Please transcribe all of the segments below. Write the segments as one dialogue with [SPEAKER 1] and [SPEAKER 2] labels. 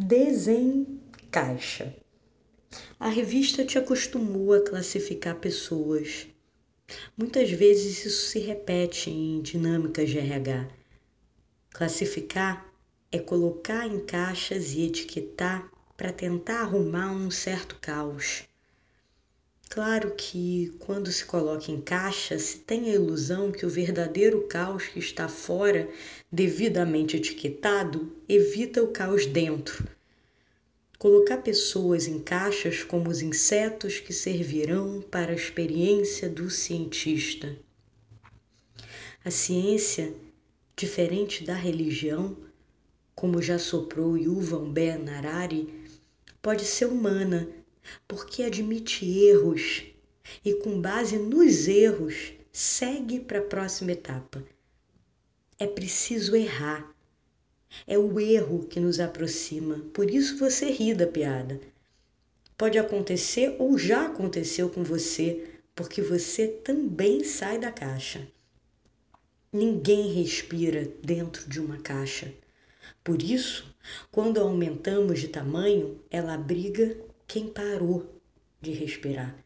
[SPEAKER 1] Desencaixa. A revista te acostumou a classificar pessoas. Muitas vezes isso se repete em dinâmicas de RH. Classificar é colocar em caixas e etiquetar para tentar arrumar um certo caos. Claro que quando se coloca em caixa, se tem a ilusão que o verdadeiro caos que está fora, devidamente etiquetado, evita o caos dentro. Colocar pessoas em caixas como os insetos que servirão para a experiência do cientista. A ciência, diferente da religião, como já soprou Yuval Ben Harari, pode ser humana, porque admite erros e, com base nos erros, segue para a próxima etapa. É preciso errar. É o erro que nos aproxima, por isso você ri da piada. Pode acontecer ou já aconteceu com você, porque você também sai da caixa. Ninguém respira dentro de uma caixa. Por isso, quando aumentamos de tamanho, ela abriga quem parou de respirar.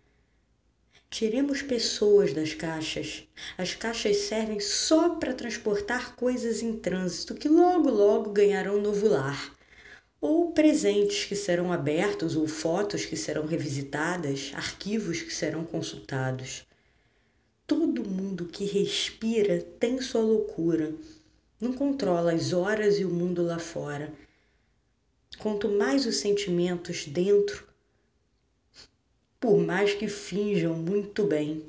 [SPEAKER 1] Tiremos pessoas das caixas. As caixas servem só para transportar coisas em trânsito que logo logo ganharão novo lar. Ou presentes que serão abertos, ou fotos que serão revisitadas, arquivos que serão consultados. Todo mundo que respira tem sua loucura não controla as horas e o mundo lá fora. Quanto mais os sentimentos dentro, por mais que finjam muito bem.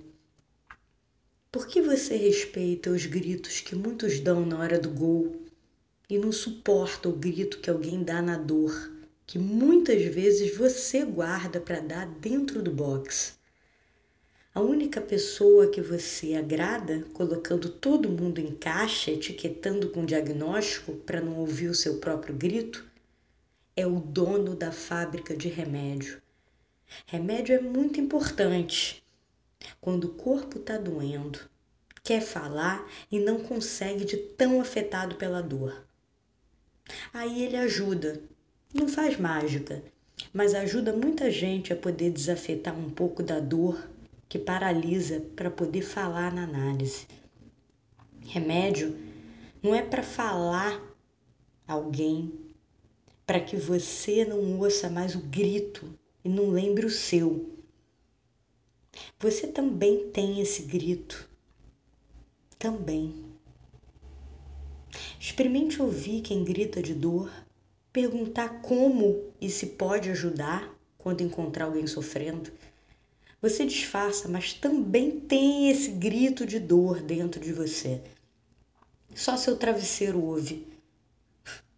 [SPEAKER 1] Por que você respeita os gritos que muitos dão na hora do gol e não suporta o grito que alguém dá na dor, que muitas vezes você guarda para dar dentro do box? A única pessoa que você agrada, colocando todo mundo em caixa, etiquetando com diagnóstico para não ouvir o seu próprio grito, é o dono da fábrica de remédio. Remédio é muito importante. Quando o corpo está doendo, quer falar e não consegue de tão afetado pela dor. Aí ele ajuda. Não faz mágica, mas ajuda muita gente a poder desafetar um pouco da dor que paralisa para poder falar na análise. Remédio não é para falar alguém, para que você não ouça mais o grito e não lembre o seu. Você também tem esse grito. Também. Experimente ouvir quem grita de dor, perguntar como e se pode ajudar quando encontrar alguém sofrendo. Você disfarça, mas também tem esse grito de dor dentro de você. Só seu travesseiro ouve.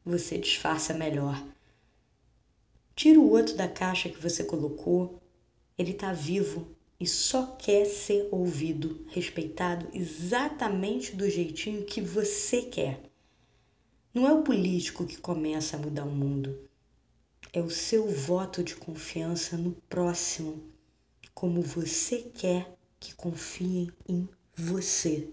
[SPEAKER 1] Você disfarça melhor. Tira o outro da caixa que você colocou. Ele está vivo e só quer ser ouvido, respeitado exatamente do jeitinho que você quer. Não é o político que começa a mudar o mundo. É o seu voto de confiança no próximo como você quer que confiem em você.